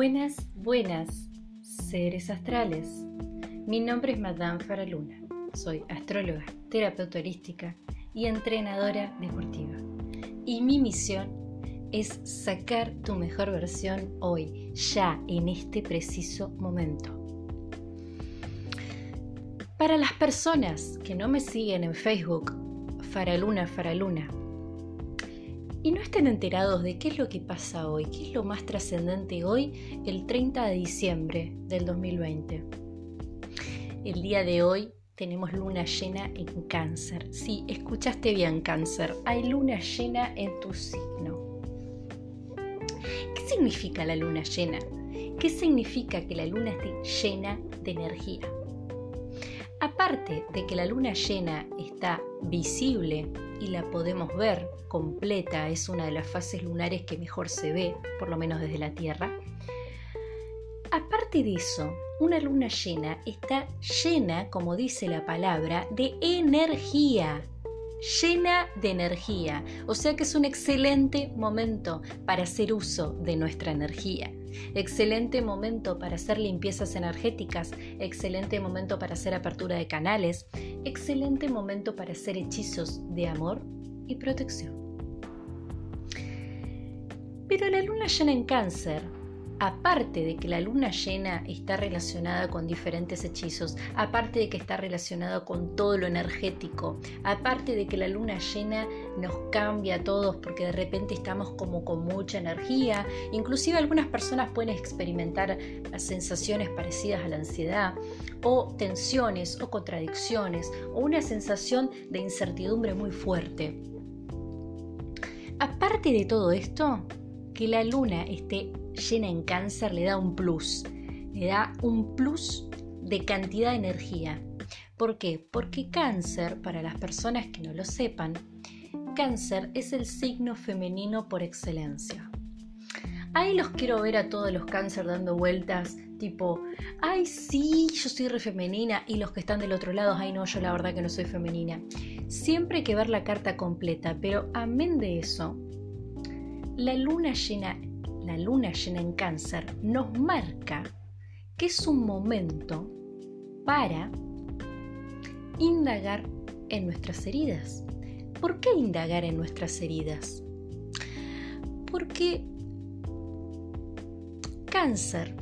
Buenas, buenas, seres astrales. Mi nombre es Madame Faraluna. Soy astróloga, terapeuta holística y entrenadora deportiva. Y mi misión es sacar tu mejor versión hoy, ya en este preciso momento. Para las personas que no me siguen en Facebook, Faraluna Faraluna, y no estén enterados de qué es lo que pasa hoy, qué es lo más trascendente hoy, el 30 de diciembre del 2020. El día de hoy tenemos luna llena en cáncer. Sí, escuchaste bien cáncer, hay luna llena en tu signo. ¿Qué significa la luna llena? ¿Qué significa que la luna esté llena de energía? Aparte de que la luna llena está visible y la podemos ver completa, es una de las fases lunares que mejor se ve, por lo menos desde la Tierra. Aparte de eso, una luna llena está llena, como dice la palabra, de energía llena de energía, o sea que es un excelente momento para hacer uso de nuestra energía. Excelente momento para hacer limpiezas energéticas, excelente momento para hacer apertura de canales, excelente momento para hacer hechizos de amor y protección. Pero la luna llena en cáncer aparte de que la luna llena está relacionada con diferentes hechizos, aparte de que está relacionada con todo lo energético, aparte de que la luna llena nos cambia a todos porque de repente estamos como con mucha energía, inclusive algunas personas pueden experimentar sensaciones parecidas a la ansiedad o tensiones o contradicciones o una sensación de incertidumbre muy fuerte. Aparte de todo esto, que la luna esté llena en cáncer le da un plus, le da un plus de cantidad de energía. ¿Por qué? Porque cáncer, para las personas que no lo sepan, cáncer es el signo femenino por excelencia. Ahí los quiero ver a todos los cáncer dando vueltas, tipo, ay sí, yo soy re femenina, y los que están del otro lado, ay no, yo la verdad que no soy femenina. Siempre hay que ver la carta completa, pero amén de eso, la luna llena luna llena en cáncer nos marca que es un momento para indagar en nuestras heridas. ¿Por qué indagar en nuestras heridas? Porque cáncer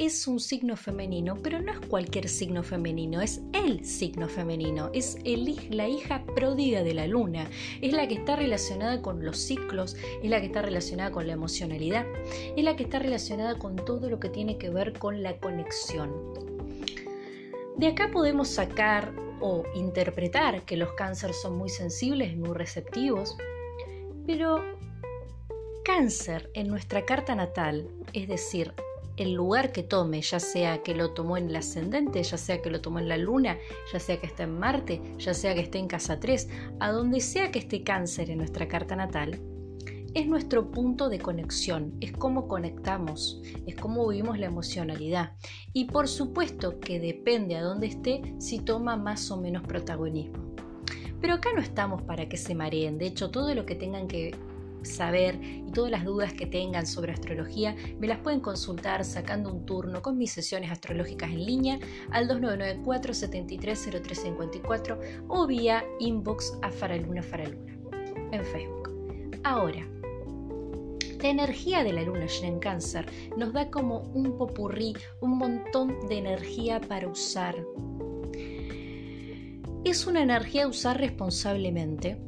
es un signo femenino, pero no es cualquier signo femenino, es el signo femenino, es la hija pródiga de la luna, es la que está relacionada con los ciclos, es la que está relacionada con la emocionalidad, es la que está relacionada con todo lo que tiene que ver con la conexión. De acá podemos sacar o interpretar que los cánceres son muy sensibles, muy receptivos, pero cáncer en nuestra carta natal, es decir, el lugar que tome, ya sea que lo tomó en el ascendente, ya sea que lo tomó en la luna, ya sea que esté en Marte, ya sea que esté en casa 3, a donde sea que esté cáncer en nuestra carta natal, es nuestro punto de conexión, es cómo conectamos, es cómo vivimos la emocionalidad. Y por supuesto que depende a dónde esté si toma más o menos protagonismo. Pero acá no estamos para que se mareen, de hecho todo lo que tengan que saber y todas las dudas que tengan sobre astrología me las pueden consultar sacando un turno con mis sesiones astrológicas en línea al 2994 730354 o vía inbox a Faraluna Faraluna en Facebook. Ahora, la energía de la luna en cáncer nos da como un popurrí, un montón de energía para usar. Es una energía a usar responsablemente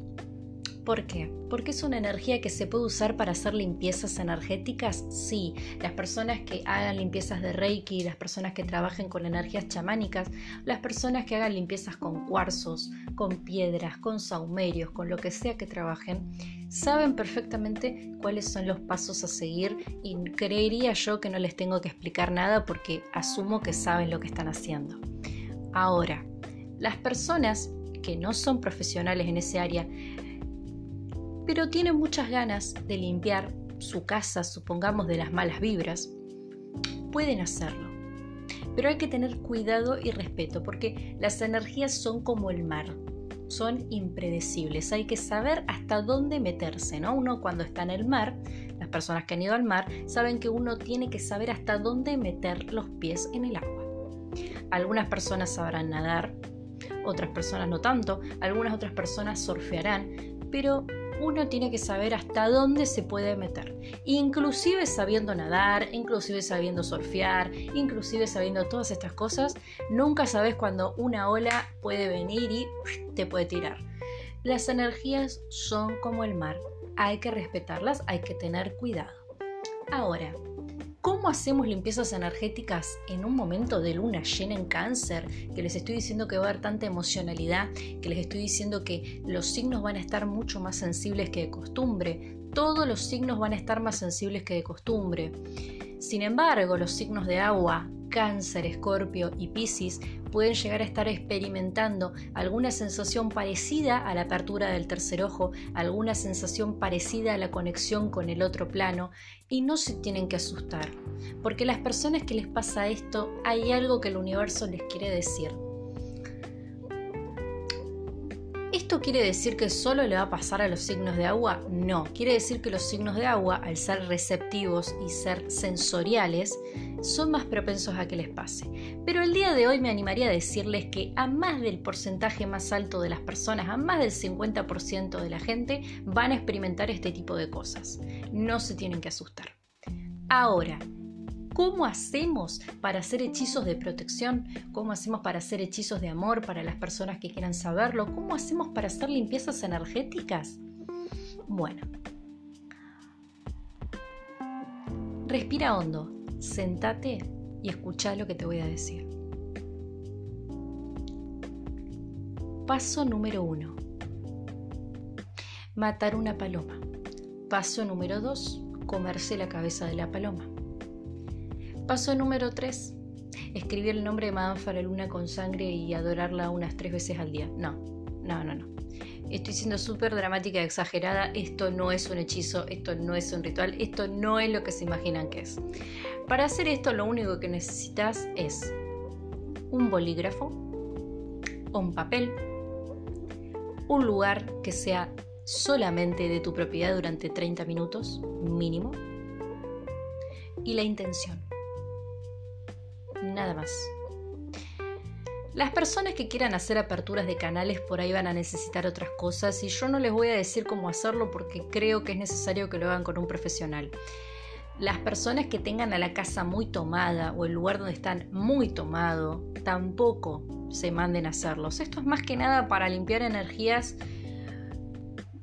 ¿Por qué? Porque es una energía que se puede usar para hacer limpiezas energéticas. Sí, las personas que hagan limpiezas de Reiki, las personas que trabajen con energías chamánicas, las personas que hagan limpiezas con cuarzos, con piedras, con saumerios, con lo que sea que trabajen, saben perfectamente cuáles son los pasos a seguir y creería yo que no les tengo que explicar nada porque asumo que saben lo que están haciendo. Ahora, las personas que no son profesionales en ese área pero tiene muchas ganas de limpiar su casa, supongamos, de las malas vibras, pueden hacerlo. Pero hay que tener cuidado y respeto porque las energías son como el mar. son impredecibles. Hay que saber hasta dónde meterse, ¿no? Uno cuando está en el mar, las personas que han ido al mar saben que uno tiene que saber hasta dónde meter los pies en el agua. Algunas personas sabrán nadar, otras personas no tanto, algunas otras personas surfearán, pero uno tiene que saber hasta dónde se puede meter. Inclusive sabiendo nadar, inclusive sabiendo surfear, inclusive sabiendo todas estas cosas, nunca sabes cuando una ola puede venir y te puede tirar. Las energías son como el mar, hay que respetarlas, hay que tener cuidado. Ahora, ¿Cómo hacemos limpiezas energéticas en un momento de luna llena en cáncer? Que les estoy diciendo que va a haber tanta emocionalidad, que les estoy diciendo que los signos van a estar mucho más sensibles que de costumbre. Todos los signos van a estar más sensibles que de costumbre. Sin embargo, los signos de agua, Cáncer, Escorpio y Piscis pueden llegar a estar experimentando alguna sensación parecida a la apertura del tercer ojo, alguna sensación parecida a la conexión con el otro plano y no se tienen que asustar, porque las personas que les pasa esto hay algo que el universo les quiere decir. ¿Esto quiere decir que solo le va a pasar a los signos de agua? No, quiere decir que los signos de agua, al ser receptivos y ser sensoriales, son más propensos a que les pase. Pero el día de hoy me animaría a decirles que a más del porcentaje más alto de las personas, a más del 50% de la gente, van a experimentar este tipo de cosas. No se tienen que asustar. Ahora, ¿Cómo hacemos para hacer hechizos de protección? ¿Cómo hacemos para hacer hechizos de amor para las personas que quieran saberlo? ¿Cómo hacemos para hacer limpiezas energéticas? Bueno, respira hondo, sentate y escucha lo que te voy a decir. Paso número uno. Matar una paloma. Paso número dos. Comerse la cabeza de la paloma. Paso número 3. Escribir el nombre de Madame Luna con sangre y adorarla unas tres veces al día. No, no, no, no. Estoy siendo súper dramática y exagerada. Esto no es un hechizo, esto no es un ritual, esto no es lo que se imaginan que es. Para hacer esto lo único que necesitas es un bolígrafo, un papel, un lugar que sea solamente de tu propiedad durante 30 minutos mínimo y la intención nada más. Las personas que quieran hacer aperturas de canales por ahí van a necesitar otras cosas y yo no les voy a decir cómo hacerlo porque creo que es necesario que lo hagan con un profesional. Las personas que tengan a la casa muy tomada o el lugar donde están muy tomado, tampoco se manden a hacerlos. Esto es más que nada para limpiar energías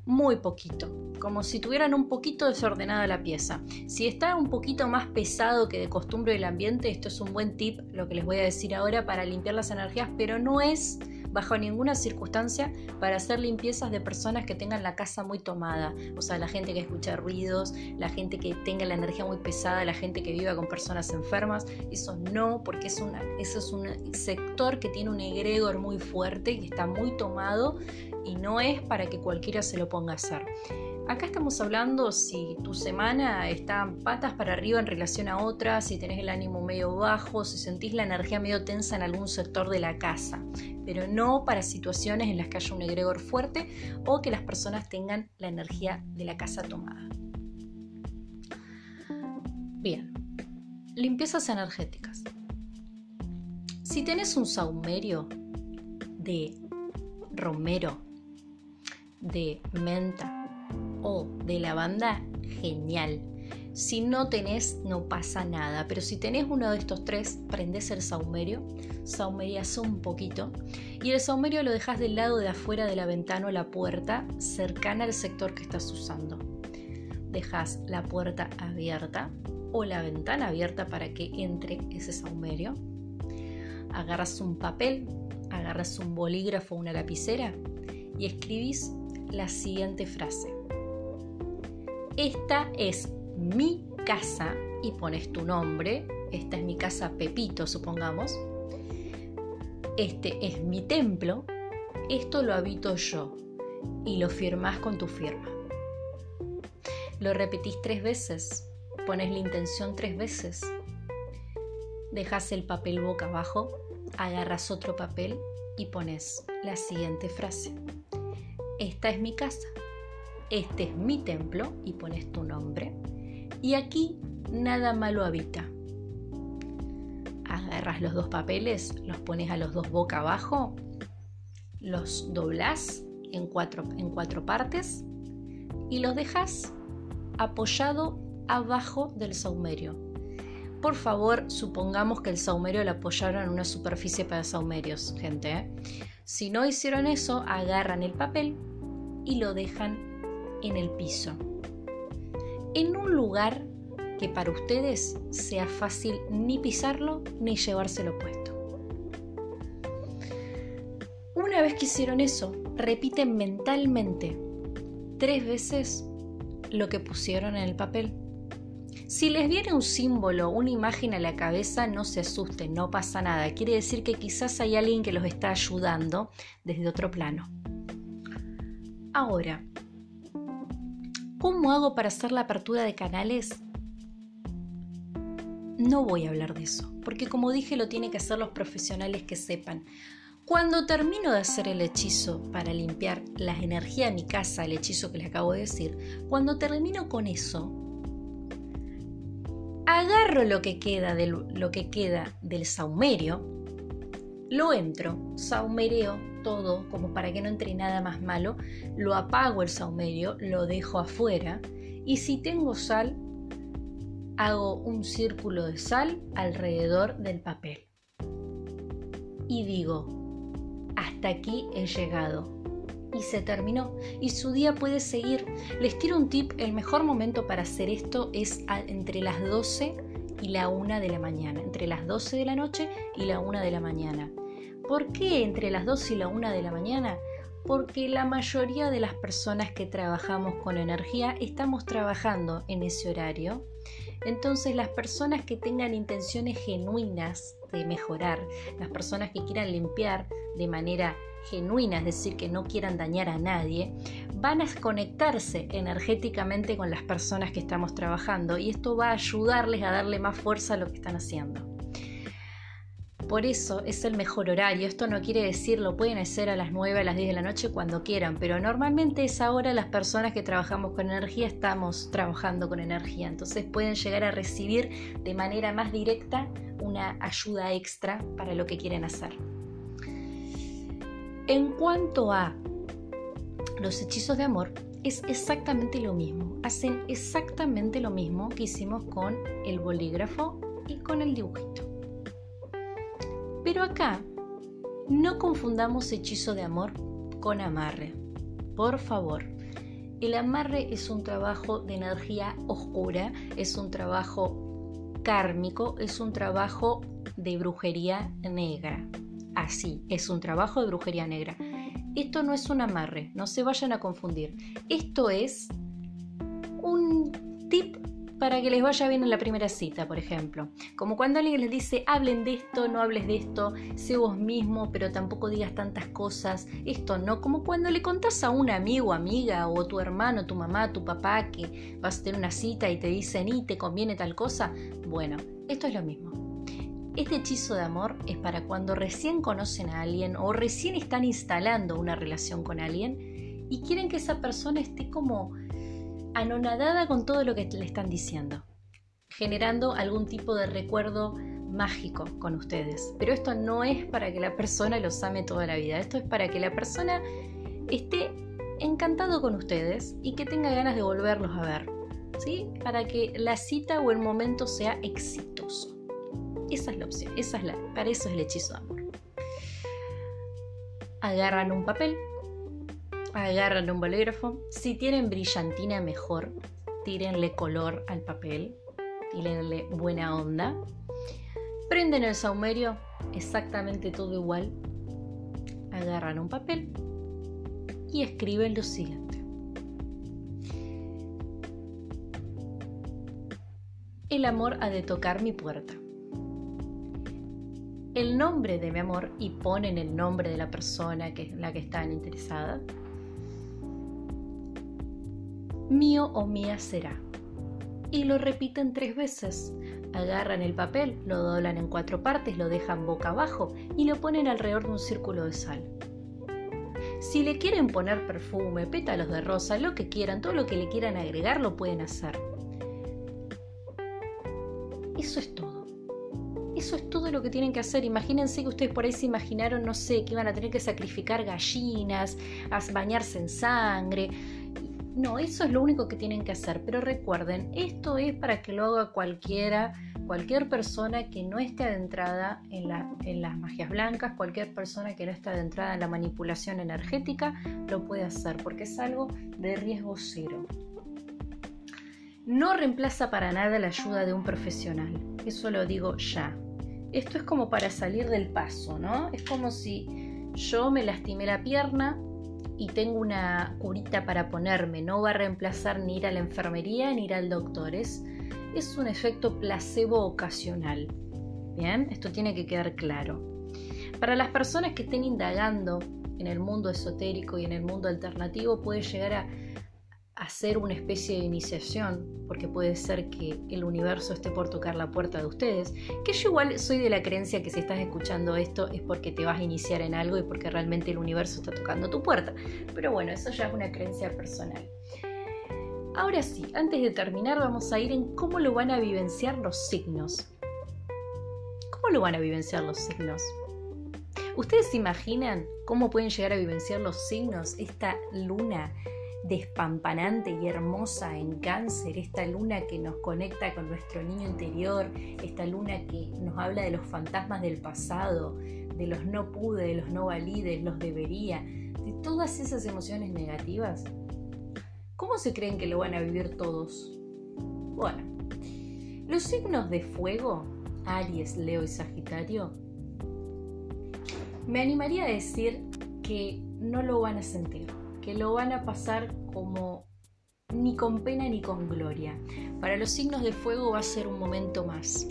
muy poquito como si tuvieran un poquito desordenada la pieza. Si está un poquito más pesado que de costumbre del ambiente, esto es un buen tip, lo que les voy a decir ahora, para limpiar las energías, pero no es bajo ninguna circunstancia para hacer limpiezas de personas que tengan la casa muy tomada, o sea, la gente que escucha ruidos, la gente que tenga la energía muy pesada, la gente que viva con personas enfermas, eso no, porque es eso es un sector que tiene un egregor muy fuerte, que está muy tomado y no es para que cualquiera se lo ponga a hacer. Acá estamos hablando si tu semana está patas para arriba en relación a otra, si tenés el ánimo medio bajo, si sentís la energía medio tensa en algún sector de la casa, pero no para situaciones en las que haya un egregor fuerte o que las personas tengan la energía de la casa tomada. Bien, limpiezas energéticas. Si tenés un saumerio de romero, de menta, o de lavanda, genial. Si no tenés, no pasa nada. Pero si tenés uno de estos tres, prendes el saumerio, saumerias un poquito y el saumerio lo dejas del lado de afuera de la ventana o la puerta, cercana al sector que estás usando. Dejas la puerta abierta o la ventana abierta para que entre ese saumerio. Agarras un papel, agarras un bolígrafo o una lapicera y escribís la siguiente frase esta es mi casa y pones tu nombre, esta es mi casa Pepito, supongamos, este es mi templo, esto lo habito yo y lo firmas con tu firma. Lo repetís tres veces, pones la intención tres veces, dejas el papel boca abajo, agarras otro papel y pones la siguiente frase. esta es mi casa, este es mi templo y pones tu nombre. Y aquí nada malo habita. Agarras los dos papeles, los pones a los dos boca abajo, los doblas en cuatro, en cuatro partes y los dejas apoyado abajo del saumerio. Por favor, supongamos que el saumerio lo apoyaron en una superficie para saumerios, gente. ¿eh? Si no hicieron eso, agarran el papel y lo dejan en el piso. En un lugar que para ustedes sea fácil ni pisarlo ni llevárselo puesto. Una vez que hicieron eso, repiten mentalmente tres veces lo que pusieron en el papel. Si les viene un símbolo, una imagen a la cabeza, no se asusten, no pasa nada. Quiere decir que quizás hay alguien que los está ayudando desde otro plano. Ahora, ¿cómo hago para hacer la apertura de canales? No voy a hablar de eso, porque como dije lo tienen que hacer los profesionales que sepan. Cuando termino de hacer el hechizo para limpiar la energía de mi casa, el hechizo que les acabo de decir, cuando termino con eso, agarro lo que queda del, lo que queda del saumerio, lo entro, saumereo todo como para que no entre nada más malo, lo apago el saumerio, lo dejo afuera y si tengo sal, hago un círculo de sal alrededor del papel. Y digo, hasta aquí he llegado. Y se terminó. Y su día puede seguir. Les tiro un tip, el mejor momento para hacer esto es entre las 12 y la 1 de la mañana. Entre las 12 de la noche y la 1 de la mañana. ¿Por qué entre las 12 y la 1 de la mañana? Porque la mayoría de las personas que trabajamos con energía estamos trabajando en ese horario. Entonces las personas que tengan intenciones genuinas de mejorar, las personas que quieran limpiar de manera genuina, es decir, que no quieran dañar a nadie, van a conectarse energéticamente con las personas que estamos trabajando y esto va a ayudarles a darle más fuerza a lo que están haciendo. Por eso es el mejor horario. Esto no quiere decir lo pueden hacer a las 9, a las 10 de la noche cuando quieran, pero normalmente es ahora las personas que trabajamos con energía estamos trabajando con energía. Entonces pueden llegar a recibir de manera más directa una ayuda extra para lo que quieren hacer. En cuanto a los hechizos de amor, es exactamente lo mismo. Hacen exactamente lo mismo que hicimos con el bolígrafo y con el dibujito. Pero acá, no confundamos hechizo de amor con amarre. Por favor. El amarre es un trabajo de energía oscura, es un trabajo kármico es un trabajo de brujería negra. Así, es un trabajo de brujería negra. Esto no es un amarre, no se vayan a confundir. Esto es un para que les vaya bien en la primera cita, por ejemplo. Como cuando alguien les dice, hablen de esto, no hables de esto, sé vos mismo, pero tampoco digas tantas cosas. Esto no, como cuando le contás a un amigo, amiga, o tu hermano, tu mamá, tu papá, que vas a tener una cita y te dicen, y te conviene tal cosa. Bueno, esto es lo mismo. Este hechizo de amor es para cuando recién conocen a alguien o recién están instalando una relación con alguien y quieren que esa persona esté como anonadada con todo lo que le están diciendo, generando algún tipo de recuerdo mágico con ustedes. Pero esto no es para que la persona los ame toda la vida, esto es para que la persona esté encantado con ustedes y que tenga ganas de volverlos a ver, ¿sí? Para que la cita o el momento sea exitoso. Esa es la opción, esa es la, para eso es el hechizo de amor. Agarran un papel, agarran un bolígrafo. Si tienen brillantina, mejor. Tírenle color al papel. Tírenle buena onda. Prenden el saumerio, exactamente todo igual. Agarran un papel y escriben lo siguiente. El amor ha de tocar mi puerta. El nombre de mi amor y ponen el nombre de la persona que, la que están interesadas mío o mía será. Y lo repiten tres veces. Agarran el papel, lo doblan en cuatro partes, lo dejan boca abajo y lo ponen alrededor de un círculo de sal. Si le quieren poner perfume, pétalos de rosa, lo que quieran, todo lo que le quieran agregar, lo pueden hacer. Eso es todo. Eso es todo lo que tienen que hacer. Imagínense que ustedes por ahí se imaginaron, no sé, que iban a tener que sacrificar gallinas, a bañarse en sangre. No, eso es lo único que tienen que hacer. Pero recuerden, esto es para que lo haga cualquiera, cualquier persona que no esté adentrada en, en las magias blancas, cualquier persona que no esté adentrada en la manipulación energética, lo puede hacer porque es algo de riesgo cero. No reemplaza para nada la ayuda de un profesional. Eso lo digo ya. Esto es como para salir del paso, ¿no? Es como si yo me lastimé la pierna y tengo una curita para ponerme. No va a reemplazar ni ir a la enfermería ni ir al doctor. Es, es un efecto placebo ocasional. Bien, esto tiene que quedar claro. Para las personas que estén indagando en el mundo esotérico y en el mundo alternativo, puede llegar a hacer una especie de iniciación, porque puede ser que el universo esté por tocar la puerta de ustedes, que yo igual soy de la creencia que si estás escuchando esto es porque te vas a iniciar en algo y porque realmente el universo está tocando tu puerta. Pero bueno, eso ya es una creencia personal. Ahora sí, antes de terminar vamos a ir en cómo lo van a vivenciar los signos. ¿Cómo lo van a vivenciar los signos? ¿Ustedes se imaginan cómo pueden llegar a vivenciar los signos esta luna despampanante y hermosa en cáncer, esta luna que nos conecta con nuestro niño interior, esta luna que nos habla de los fantasmas del pasado, de los no pude, de los no valide, los debería, de todas esas emociones negativas. ¿Cómo se creen que lo van a vivir todos? Bueno, los signos de fuego, Aries, Leo y Sagitario, me animaría a decir que no lo van a sentir que lo van a pasar como ni con pena ni con gloria. Para los signos de fuego va a ser un momento más.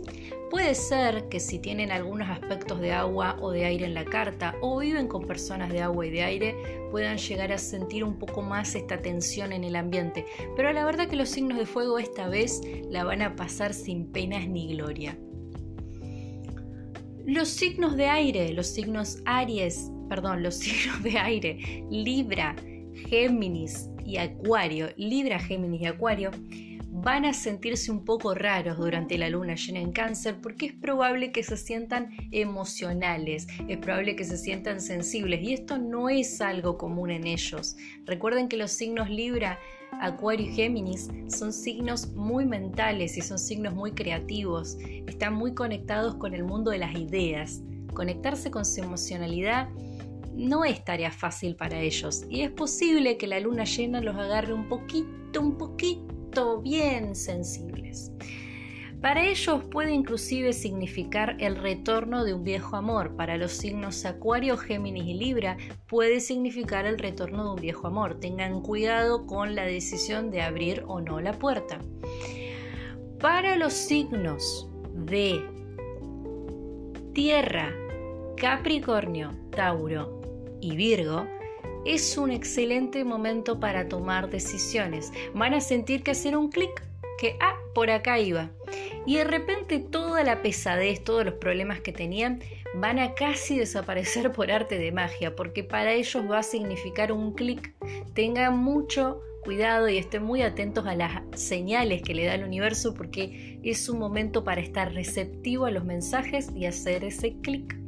Puede ser que si tienen algunos aspectos de agua o de aire en la carta o viven con personas de agua y de aire, puedan llegar a sentir un poco más esta tensión en el ambiente. Pero la verdad que los signos de fuego esta vez la van a pasar sin penas ni gloria. Los signos de aire, los signos Aries, perdón, los signos de aire, Libra, Géminis y Acuario, Libra, Géminis y Acuario, van a sentirse un poco raros durante la luna llena en cáncer porque es probable que se sientan emocionales, es probable que se sientan sensibles y esto no es algo común en ellos. Recuerden que los signos Libra, Acuario y Géminis son signos muy mentales y son signos muy creativos, están muy conectados con el mundo de las ideas. Conectarse con su emocionalidad no es tarea fácil para ellos y es posible que la luna llena los agarre un poquito, un poquito bien sensibles. Para ellos puede inclusive significar el retorno de un viejo amor. Para los signos Acuario, Géminis y Libra puede significar el retorno de un viejo amor. Tengan cuidado con la decisión de abrir o no la puerta. Para los signos de Tierra, Capricornio, Tauro y Virgo, es un excelente momento para tomar decisiones. Van a sentir que hacer un clic, que, ah, por acá iba. Y de repente toda la pesadez, todos los problemas que tenían, van a casi desaparecer por arte de magia, porque para ellos va a significar un clic. Tengan mucho cuidado y estén muy atentos a las señales que le da el universo, porque es un momento para estar receptivo a los mensajes y hacer ese clic.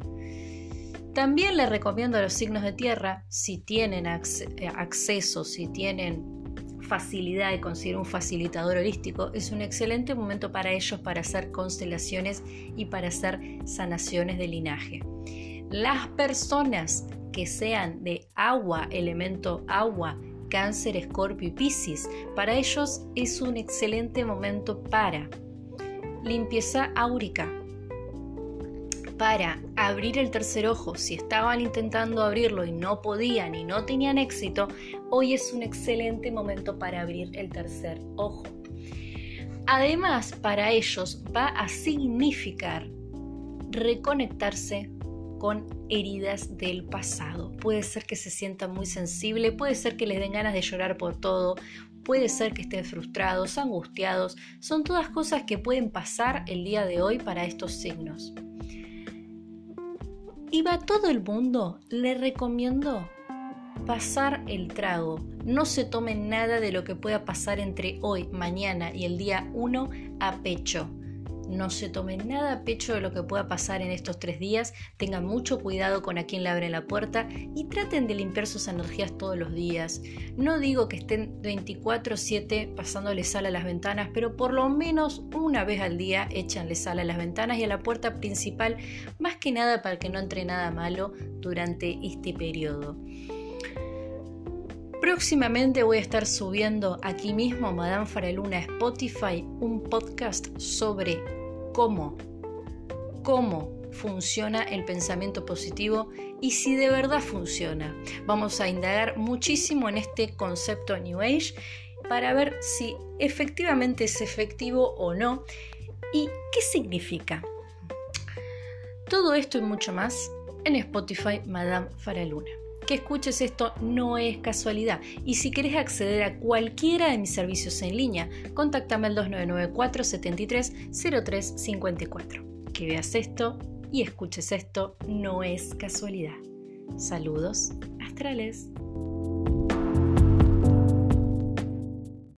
También les recomiendo a los signos de tierra, si tienen eh, acceso, si tienen facilidad de conseguir un facilitador holístico, es un excelente momento para ellos para hacer constelaciones y para hacer sanaciones de linaje. Las personas que sean de agua, elemento agua, cáncer, escorpio y piscis, para ellos es un excelente momento para limpieza áurica, para abrir el tercer ojo, si estaban intentando abrirlo y no podían y no tenían éxito, hoy es un excelente momento para abrir el tercer ojo. Además, para ellos va a significar reconectarse con heridas del pasado. Puede ser que se sientan muy sensibles, puede ser que les den ganas de llorar por todo, puede ser que estén frustrados, angustiados. Son todas cosas que pueden pasar el día de hoy para estos signos y va todo el mundo, le recomiendo pasar el trago. No se tomen nada de lo que pueda pasar entre hoy, mañana y el día 1 a pecho. No se tomen nada a pecho de lo que pueda pasar en estos tres días. Tengan mucho cuidado con a quien le abren la puerta y traten de limpiar sus energías todos los días. No digo que estén 24/7 pasándole sal a las ventanas, pero por lo menos una vez al día échanle sal a las ventanas y a la puerta principal, más que nada para que no entre nada malo durante este periodo. Próximamente voy a estar subiendo aquí mismo, Madame Faraluna Spotify, un podcast sobre cómo, cómo funciona el pensamiento positivo y si de verdad funciona. Vamos a indagar muchísimo en este concepto New Age para ver si efectivamente es efectivo o no y qué significa. Todo esto y mucho más en Spotify Madame Faraluna que escuches esto no es casualidad. Y si querés acceder a cualquiera de mis servicios en línea, contactame al 2994 73 03 54. Que veas esto y escuches esto no es casualidad. Saludos astrales.